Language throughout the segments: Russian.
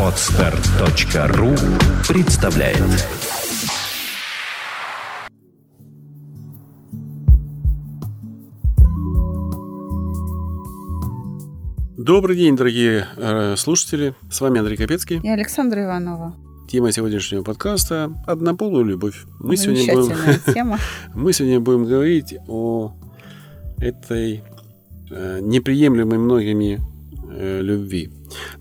Отстар.ру представляет Добрый день, дорогие э, слушатели. С вами Андрей Капецкий. И Александра Иванова. Тема сегодняшнего подкаста – однополую любовь. Мы сегодня, Замечательная тема. мы сегодня будем говорить о этой э, неприемлемой многими э, любви.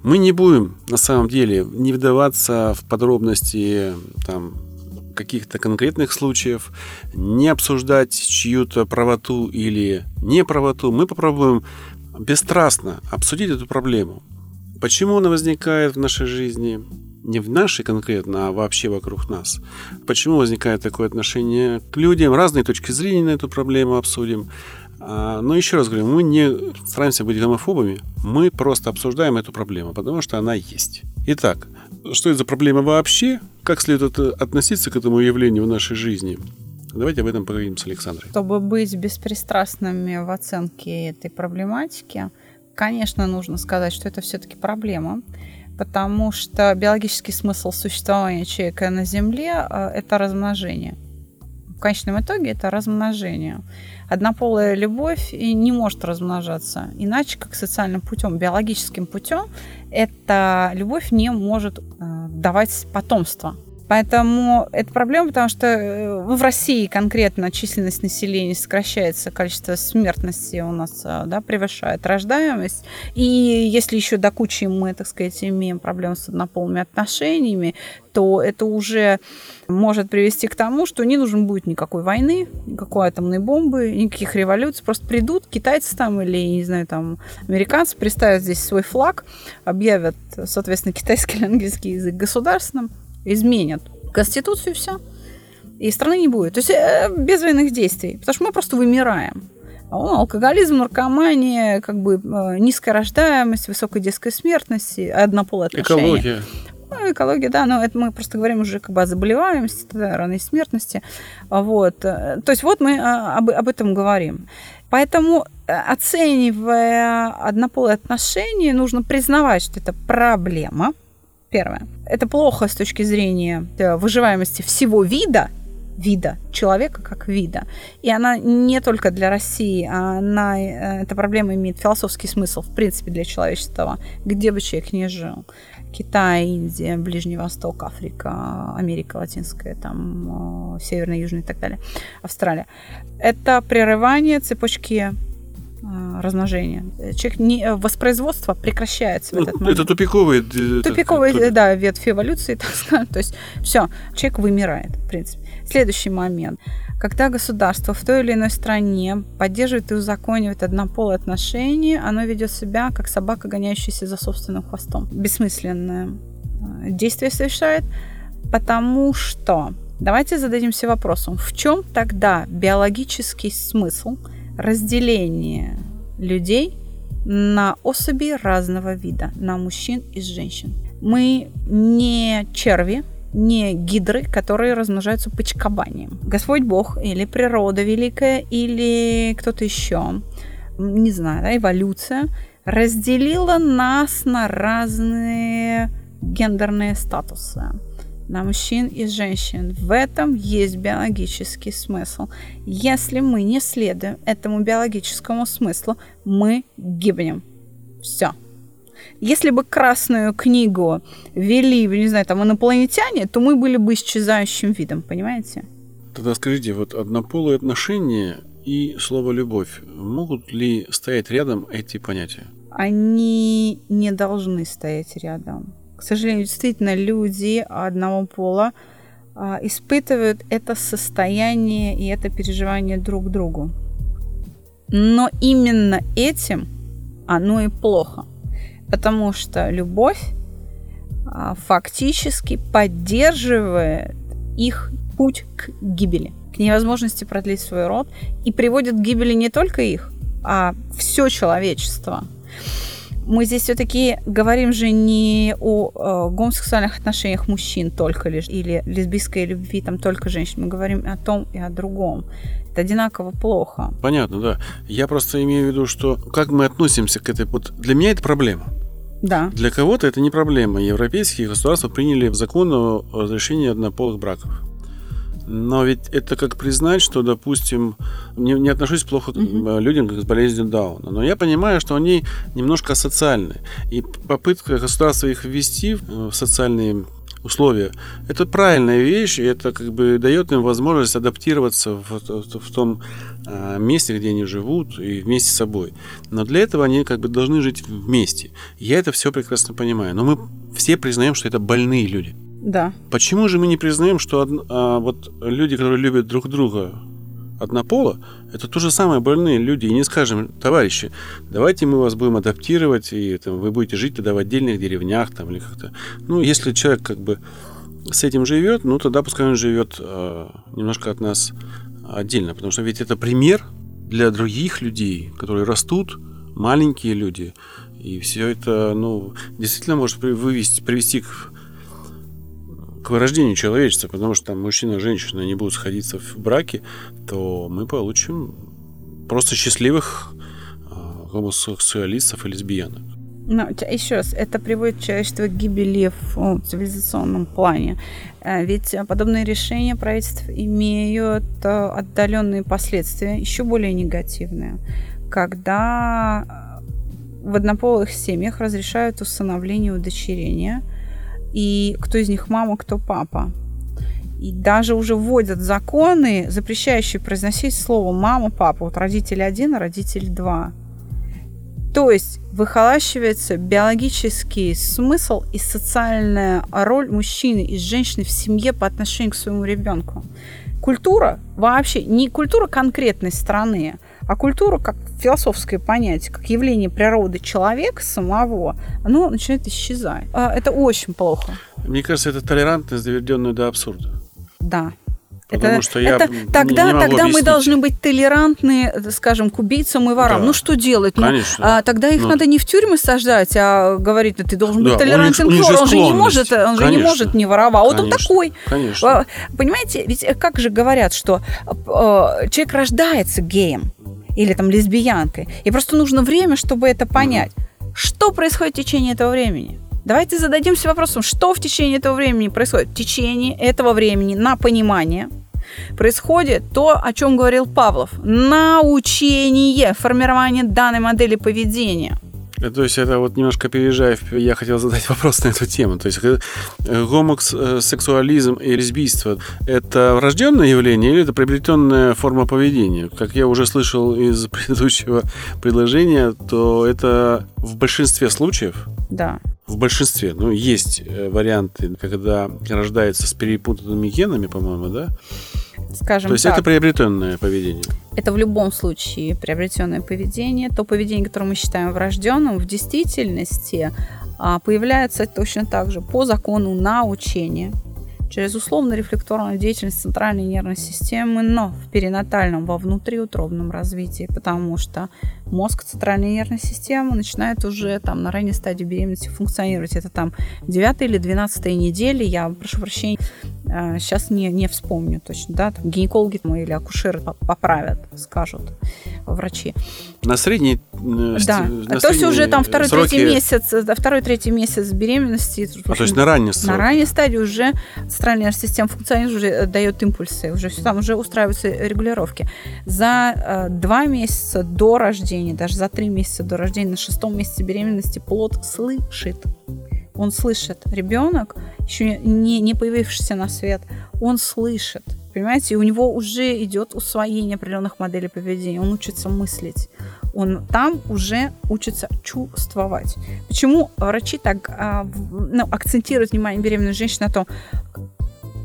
Мы не будем, на самом деле, не вдаваться в подробности там, каких-то конкретных случаев, не обсуждать чью-то правоту или неправоту. Мы попробуем бесстрастно обсудить эту проблему. Почему она возникает в нашей жизни? Не в нашей конкретно, а вообще вокруг нас. Почему возникает такое отношение к людям? Разные точки зрения на эту проблему обсудим. А, Но еще раз говорю, мы не стараемся быть гомофобами, мы просто обсуждаем эту проблему, потому что она есть. Итак, что это за проблема вообще? Как следует относиться к этому явлению в нашей жизни? Давайте об этом поговорим с Александрой. Чтобы быть беспристрастными в оценке этой проблематики, конечно, нужно сказать, что это все-таки проблема, потому что биологический смысл существования человека на Земле э, – это размножение. В конечном итоге это размножение. Однополая любовь не может размножаться иначе, как социальным путем, биологическим путем. Эта любовь не может э, давать потомство. Поэтому это проблема, потому что э, в России конкретно численность населения сокращается, количество смертности у нас э, да, превышает рождаемость. И если еще до кучи мы, так сказать, имеем проблемы с однополыми отношениями, то это уже может привести к тому, что не нужен будет никакой войны, никакой атомной бомбы, никаких революций. Просто придут китайцы там или, не знаю, там американцы, представят здесь свой флаг, объявят, соответственно, китайский или английский язык государственным, изменят Конституцию, все. И страны не будет. То есть э, без военных действий. Потому что мы просто вымираем. Алкоголизм, наркомания, как бы э, низкая рождаемость, высокая детская смертность, однополые отношения. Экология. Ну, экология, да, но это мы просто говорим уже как бы о заболеваемости, да, ранней смертности. Вот. То есть вот мы об, об этом говорим. Поэтому, э, оценивая однополые отношения, нужно признавать, что это проблема – Первое. Это плохо с точки зрения э, выживаемости всего вида, вида, человека как вида. И она не только для России, она, э, эта проблема имеет философский смысл, в принципе, для человечества, где бы человек ни жил. Китай, Индия, Ближний Восток, Африка, Америка Латинская, там, э, Северная, Южная и так далее, Австралия. Это прерывание цепочки размножения. Человек не, э, воспроизводство прекращается в этот момент. Это тупиковый... Тупиковый, это, да, ветвь эволюции, так сказать. То есть все, человек вымирает, в принципе. Следующий момент. Когда государство в той или иной стране поддерживает и узаконивает однополые отношения, оно ведет себя как собака, гоняющаяся за собственным хвостом. Бессмысленное э, действие совершает, потому что Давайте зададимся вопросом, в чем тогда биологический смысл – разделение людей на особи разного вида, на мужчин и женщин. Мы не черви, не гидры, которые размножаются почкованием. Господь Бог или природа великая, или кто-то еще, не знаю, да, эволюция, разделила нас на разные гендерные статусы на мужчин и женщин. В этом есть биологический смысл. Если мы не следуем этому биологическому смыслу, мы гибнем. Все. Если бы красную книгу вели, не знаю, там инопланетяне, то мы были бы исчезающим видом, понимаете? Тогда скажите, вот однополые отношения и слово «любовь» могут ли стоять рядом эти понятия? Они не должны стоять рядом к сожалению, действительно люди одного пола а, испытывают это состояние и это переживание друг другу. Но именно этим оно и плохо. Потому что любовь а, фактически поддерживает их путь к гибели, к невозможности продлить свой род и приводит к гибели не только их, а все человечество мы здесь все-таки говорим же не о э, гомосексуальных отношениях мужчин только лишь, или лесбийской любви там только женщин. Мы говорим о том и о другом. Это одинаково плохо. Понятно, да. Я просто имею в виду, что как мы относимся к этой... Вот для меня это проблема. Да. Для кого-то это не проблема. Европейские государства приняли в закон о разрешении однополых браков. Но ведь это как признать, что, допустим, не, не отношусь плохо к Мгм. людям с болезнью Дауна, но я понимаю, что они немножко асоциальны. И попытка государства их ввести в социальные условия, это правильная вещь, и это как бы дает им возможность адаптироваться в, в том а, месте, где они живут, и вместе с собой. Но для этого они как бы должны жить вместе. Я это все прекрасно понимаю. Но мы все признаем, что это больные люди. Да. Почему же мы не признаем, что од- а, вот люди, которые любят друг друга однополо, это то же самое больные люди, и не скажем, товарищи, давайте мы вас будем адаптировать, и там, вы будете жить тогда в отдельных деревнях там, или как-то. Ну, если человек как бы с этим живет, ну тогда пускай он живет э, немножко от нас отдельно, потому что ведь это пример для других людей, которые растут, маленькие люди, и все это, ну, действительно может вывести, привести к к вырождению человечества, потому что там мужчина и женщина не будут сходиться в браке, то мы получим просто счастливых а, гомосексуалистов и лесбиянок. Но еще раз, это приводит человечество к гибели в цивилизационном плане. Э, Ведь подобные решения правительств имеют э, отдаленные последствия, еще более негативные, когда в однополых семьях разрешают усыновление и и кто из них мама, кто папа. И даже уже вводят законы, запрещающие произносить слово мама, папа. Вот родитель один, а родитель два. То есть выхолащивается биологический смысл и социальная роль мужчины и женщины в семье по отношению к своему ребенку. Культура вообще не культура конкретной страны, а культура как философское понятие, как явление природы человека самого, оно начинает исчезать. А, Это очень плохо. Мне кажется, это толерантность, доведенная до абсурда. Да. Потому это, что я это не- тогда, не могу тогда мы объяснить. должны быть толерантны, скажем, к убийцам и ворам. Да. Ну что делать? Ну, Конечно. а, тогда их Ну. надо не в тюрьмы сажать, а говорить, да ты должен Да, быть толерантен к вору. Он же не может, он же не Конечно. может не воровать. Вот он Конечно. такой. Конечно. А, Понимаете, ведь как же говорят, что э, человек рождается геем или там лесбиянкой, и просто нужно время, чтобы это понять. Что происходит в течение этого времени? Давайте зададимся вопросом, что в течение этого времени происходит? В течение этого времени на понимание происходит то, о чем говорил Павлов. Научение, формирование данной модели поведения. Э, То есть это вот немножко опережая, вп- я хотел задать вопрос на эту тему. То есть э, э, гомосексуализм и лесбийство – это врожденное явление или это приобретенная форма поведения? Как я уже слышал из предыдущего предложения, то это в большинстве случаев Да. в большинстве. Ну, есть варианты, когда рождается с перепутанными генами, по-моему, да? Скажем То есть так. это приобретенное поведение. Это в любом случае приобретенное поведение. То поведение, которое мы считаем врожденным, в действительности а, появляется точно так же по закону научения через условно-рефлекторную деятельность центральной нервной системы, но в перинатальном, во внутриутробном развитии, потому что мозг центральной нервной системы начинает уже там на ранней стадии беременности функционировать. Это там 9 или 12 недели, я прошу прощения, сейчас не, не вспомню точно, да, там гинекологи там, или акушеры по- поправят, скажут врачи. На средней... э, Да, ст- на то есть уже там второй-третий сроки- месяц, да, второй-третий месяц беременности. А, то есть общем, на ранний на срок. ранней стадии уже центральная система функционирует, уже э, дает импульсы, уже все там уже устраиваются регулировки. За э, два месяца до рождения, даже за три месяца до рождения, на шестом месяце беременности плод слышит. Он слышит. Ребенок, еще не, не появившийся на свет, он слышит. Понимаете, и у него уже идет усвоение определенных моделей поведения. Он учится мыслить. Он там уже учится чувствовать. Почему врачи так а, ну, акцентируют внимание беременной женщины на том,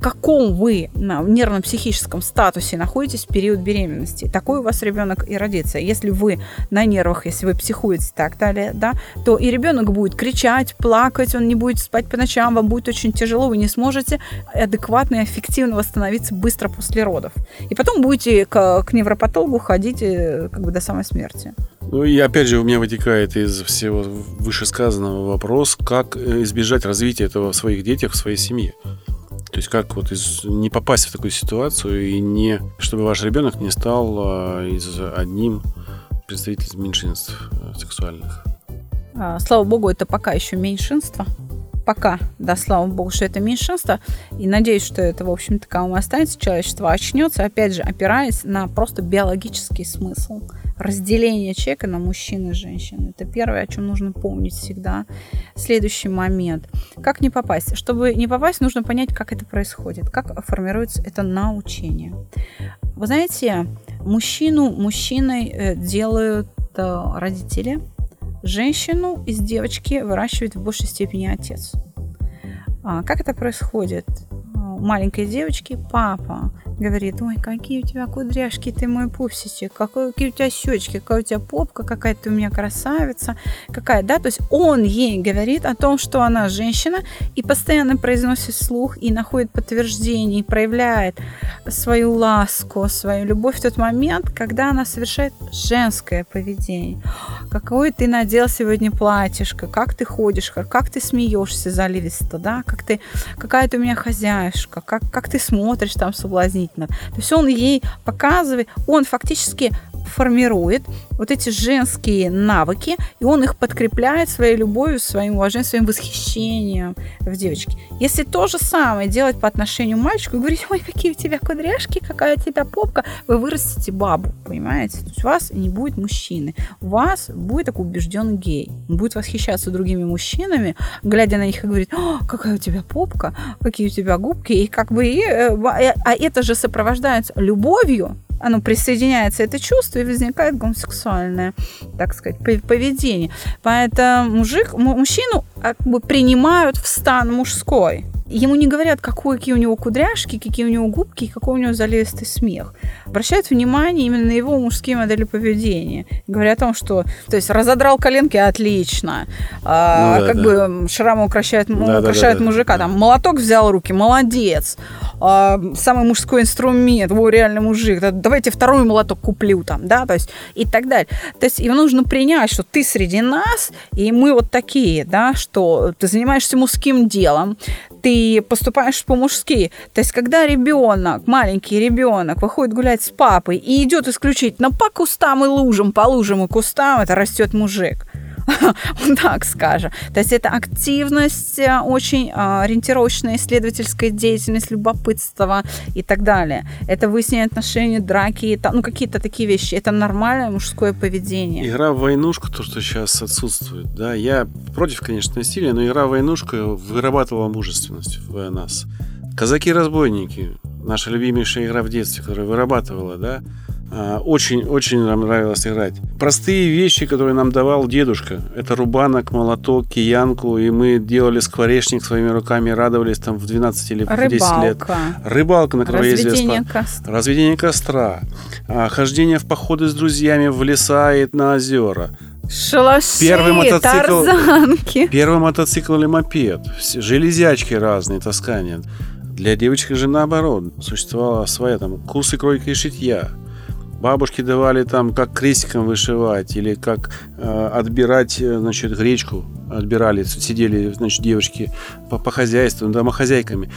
в каком вы нервно-психическом статусе находитесь в период беременности. Такой у вас ребенок и родится. Если вы на нервах, если вы психуете и так далее, да, то и ребенок будет кричать, плакать, он не будет спать по ночам, вам будет очень тяжело, вы не сможете адекватно и эффективно восстановиться быстро после родов. И потом будете к, к невропатологу ходить э, как бы до самой смерти. Ну и опять же у меня вытекает из всего вышесказанного вопрос, как э, избежать развития этого в своих детях, в своей семье. То есть как вот из, не попасть в такую ситуацию и не, чтобы ваш ребенок не стал а, из одним представителем меньшинств э, сексуальных. А, слава богу, это пока еще меньшинство. Пока, да, слава богу, что это меньшинство. И надеюсь, что это, в общем, таковым останется. Человечество очнется, опять же, опираясь на просто биологический смысл разделение человека на мужчин и женщин. Это первое, о чем нужно помнить всегда. Следующий момент. Как не попасть? Чтобы не попасть, нужно понять, как это происходит, как формируется это научение. Вы знаете, мужчину мужчиной э, делают э, родители, женщину из девочки выращивает в большей степени отец. А как это происходит? маленькой девочки папа говорит, ой, какие у тебя кудряшки, ты мой пупсичек, какой, какие у тебя щечки, какая у тебя попка, какая ты у меня красавица, какая, да, то есть он ей говорит о том, что она женщина, и постоянно произносит слух и находит подтверждение, и проявляет свою ласку, свою любовь в тот момент, когда она совершает женское поведение. Какое ты надел сегодня платьишко, как ты ходишь, как ты смеешься заливисто, да, как ты, какая ты у меня хозяюшка, как, как ты смотришь там соблазнительно, действительно. То есть он ей показывает, он фактически формирует вот эти женские навыки, и он их подкрепляет своей любовью, своим уважением, своим восхищением в девочке. Если то же самое делать по отношению к мальчику и говорить, ой, какие у тебя кудряшки, какая у тебя попка, вы вырастите бабу, понимаете? То есть у вас не будет мужчины, у вас будет такой убежденный гей. Он будет восхищаться другими мужчинами, глядя на них и говорить, какая у тебя попка, какие у тебя губки, и как бы, и, э, а это же сопровождается любовью, оно присоединяется, это чувство, и возникает гомосексуальное, так сказать, поведение. Поэтому мужик, мужчину как бы принимают в стан мужской. Ему не говорят, какой, какие у него кудряшки, какие у него губки, какой у него заливистый смех. Обращают внимание именно на его мужские модели поведения. Говорят о том, что то есть разодрал коленки отлично, а, ну, да, как да. бы шрамы украшают, да, украшают да, да, мужика, да. там молоток взял руки, молодец. А, самый мужской инструмент, во, реально мужик, да, давайте второй молоток куплю там, да, то есть и так далее. То есть ему нужно принять, что ты среди нас, и мы вот такие, да, что ты занимаешься мужским делом, ты поступаешь по-мужски. То есть, когда ребенок, маленький ребенок, выходит гулять с папой и идет исключительно по кустам и лужам, по лужам и кустам, это растет мужик. так скажем. То есть это активность, э, очень а, ориентировочная исследовательская деятельность, любопытство и так далее. Это выяснение отношений, драки, ну какие-то такие вещи. Это нормальное мужское поведение. Игра в войнушку, то, что сейчас отсутствует. Да, я против, конечно, насилия, но игра в войнушку вырабатывала мужественность в нас. Казаки-разбойники, наша любимейшая игра в детстве, которая вырабатывала, да, очень-очень а, нам нравилось играть. Простые вещи, которые нам давал дедушка. Это рубанок, молоток, киянку. И мы делали скворечник своими руками, радовались там в 12 или в 10 лет. Рыбалка, на которой Разведение ездили. Костра. Разведение костра. А, хождение в походы с друзьями в леса и на озера. Шалаши, первый мотоцикл, тарзанки. Первый мотоцикл или мопед. Железячки разные, таскания. Для девочек же наоборот. Существовала своя там курсы кройка и шитья. Бабушки давали там, как крестиком вышивать или как э, отбирать, э, значит, гречку отбирали, сидели, значит, девочки по, по хозяйству, домохозяйками.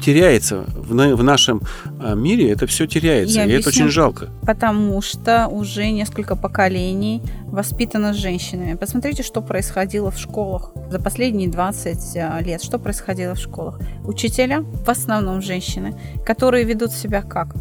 Теряется в, на, в нашем э, мире, это все теряется, Я и объясню, это очень жалко. Потому что уже несколько поколений воспитано женщинами. Посмотрите, что происходило в школах за последние 20 э, лет. Что происходило в школах? Учителя, в основном женщины, которые ведут себя как?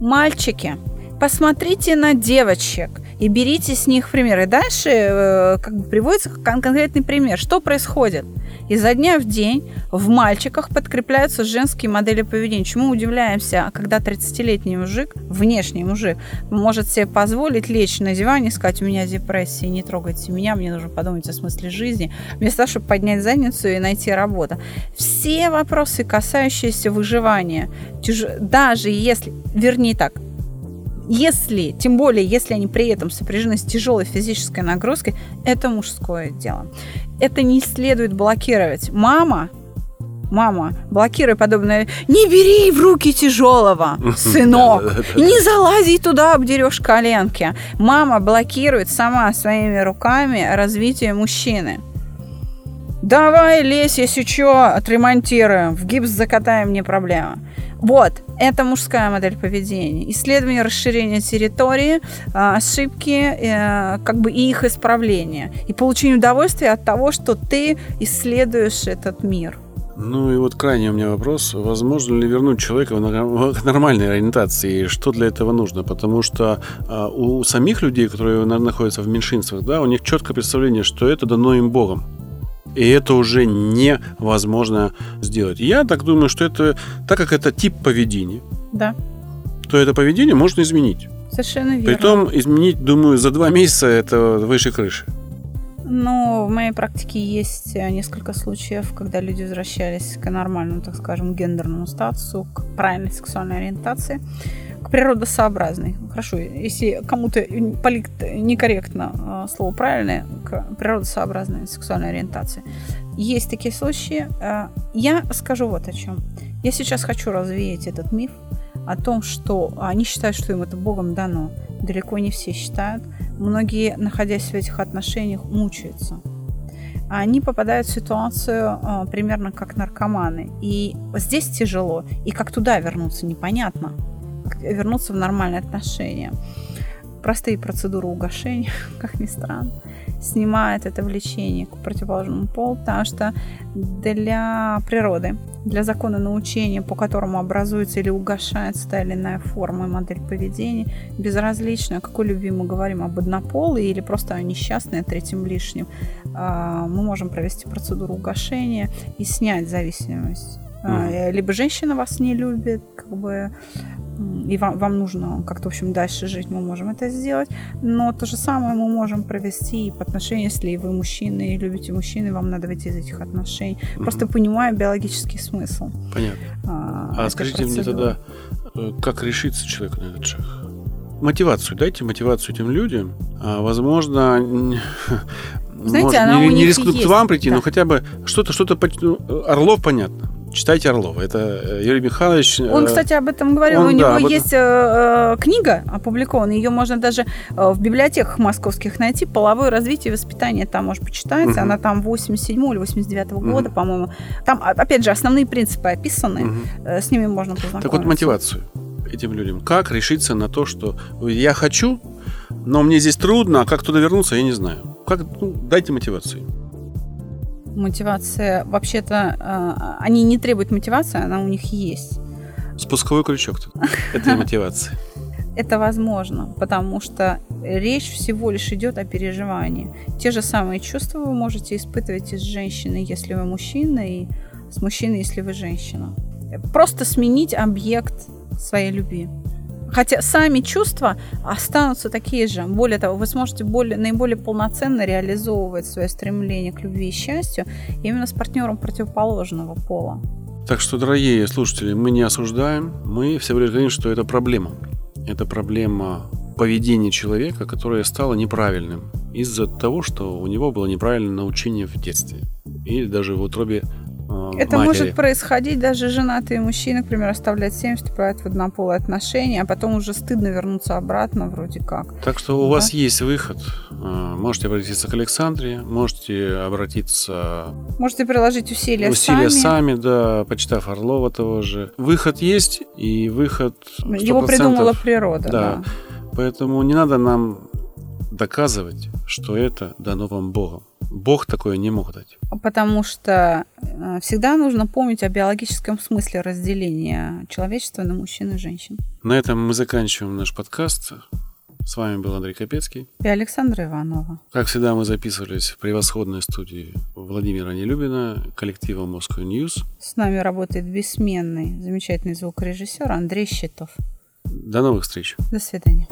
Мальчики посмотрите на девочек и берите с них пример. И дальше э, как бы приводится конкретный пример. Что происходит? Изо дня в день в мальчиках подкрепляются женские модели поведения. Чему удивляемся, когда 30-летний мужик, внешний мужик, может себе позволить лечь на диване и сказать, у меня депрессия, не трогайте меня, мне нужно подумать о смысле жизни, вместо того, чтобы поднять задницу и найти работу. Все вопросы, касающиеся выживания, даже если, вернее так, если, тем более, если они при этом сопряжены с тяжелой физической нагрузкой, это мужское дело. Это не следует блокировать. Мама, мама, блокируй подобное. Не бери в руки тяжелого, сынок. Не залази туда, обдерешь коленки. Мама блокирует сама своими руками развитие мужчины. Давай, лезь, если что, отремонтируем, в гипс закатаем, не проблема. Вот, это мужская модель поведения. Исследование расширения территории, а, ошибки, э, как бы и их исправление. И получение удовольствия от того, что ты исследуешь этот мир. Ну и вот крайний у меня вопрос. Возможно ли вернуть человека к нормальной ориентации? Что для этого нужно? Потому что а, у самих людей, которые находятся в меньшинствах, да, у них четкое представление, что это дано им Богом. И это уже невозможно сделать. Я так думаю, что это, так как это тип поведения, да. то это поведение можно изменить. Совершенно верно. Притом изменить, думаю, за два месяца это выше крыши. Ну, в моей практике есть э, несколько случаев, когда люди возвращались к нормальному, так скажем, гендерному статусу, к правильной сексуальной ориентации, к природосообразной. Хорошо, если кому-то некорректно э, слово правильное, к природосообразной сексуальной ориентации. Есть такие случаи. Э, я скажу вот о чем. Я сейчас хочу развеять этот миф о том, что они считают, что им это Богом дано. Далеко не все считают. Многие, находясь в этих отношениях, мучаются. Они попадают в ситуацию э, примерно как наркоманы. И здесь тяжело. И как туда вернуться, непонятно. Вернуться в нормальные отношения. Простые процедуры угошения, как ни странно снимает это влечение к противоположному полу, потому что для природы, для закона научения, по которому образуется или угошается та или иная форма и модель поведения, безразлично, о какой любви мы говорим, об однополой или просто о несчастной, о третьем лишнем, а, мы можем провести процедуру угошения и снять зависимость. Mm. Либо женщина вас не любит, как бы и вам, вам нужно как-то, в общем, дальше жить, мы можем это сделать. Но то же самое мы можем провести и по отношению, если вы мужчины и любите мужчины, вам надо выйти из этих отношений. Mm-hmm. Просто понимая биологический смысл. Понятно. А, а скажите процедуры. мне тогда, э, как решиться человеку на этот шаг? Мотивацию, дайте мотивацию этим людям. А, возможно, Знаете, может, она не, у не рискнут к вам прийти, да. но хотя бы что-то, что-то, ну, Орлов понятно читайте Орлова. Это э, Юрий Михайлович. Он, э, кстати, об этом говорил. он, У да, него есть э, книга опубликована. Ее можно даже в библиотеках московских найти. Половое развитие и воспитание. Там, может, почитается. Мгм. Она там 87 или 89 Мгм. года, по-моему. Там, а- опять же, основные принципы описаны. Э, С ними можно познакомиться. Так вот, мотивацию этим людям. Как решиться на то, что я хочу, но мне здесь трудно, а как туда вернуться, я не знаю. Как, ну, дайте мотивацию. Мотивация, вообще-то, э, они не требуют мотивации, она у них есть. Спусковой крючок тут этой мотивации. Это возможно, потому что речь всего лишь идет о переживании. Те же самые чувства вы можете испытывать и с женщиной, если вы мужчина, и с мужчиной, если вы женщина. Просто сменить объект своей любви. Хотя сами чувства останутся такие же. Более того, вы сможете более, наиболее полноценно реализовывать свое стремление к любви и счастью именно с партнером противоположного пола. Так что, дорогие слушатели, мы не осуждаем, мы всего лишь говорим, что это проблема. Это проблема поведения человека, которое стало неправильным из-за того, что у него было неправильное научение в детстве или даже в утробе Это матери. может происходить даже женатые мужчины, к примеру, оставляют семьи, вступают в однополые отношения, а потом уже стыдно вернуться обратно вроде как. Так что у вас есть выход. Э, Можете обратиться к Александре, можете обратиться Можете приложить усилия, усилия сами. сами, да, почитав Орлова того же. Выход есть, и выход 100%. Его придумала природа. Да. Да. Поэтому не надо нам доказывать, что это дано вам Богом. Бог такое не мог дать. Потому что э, всегда нужно помнить о биологическом смысле разделения человечества на мужчин и женщин. На этом мы заканчиваем наш подкаст. С вами был Андрей Капецкий. И Александра Иванова. Как всегда, мы записывались в превосходной студии Владимира Нелюбина, коллектива Moscow News. С нами работает бессменный, замечательный звукорежиссер Андрей Щитов. До новых встреч! До свидания.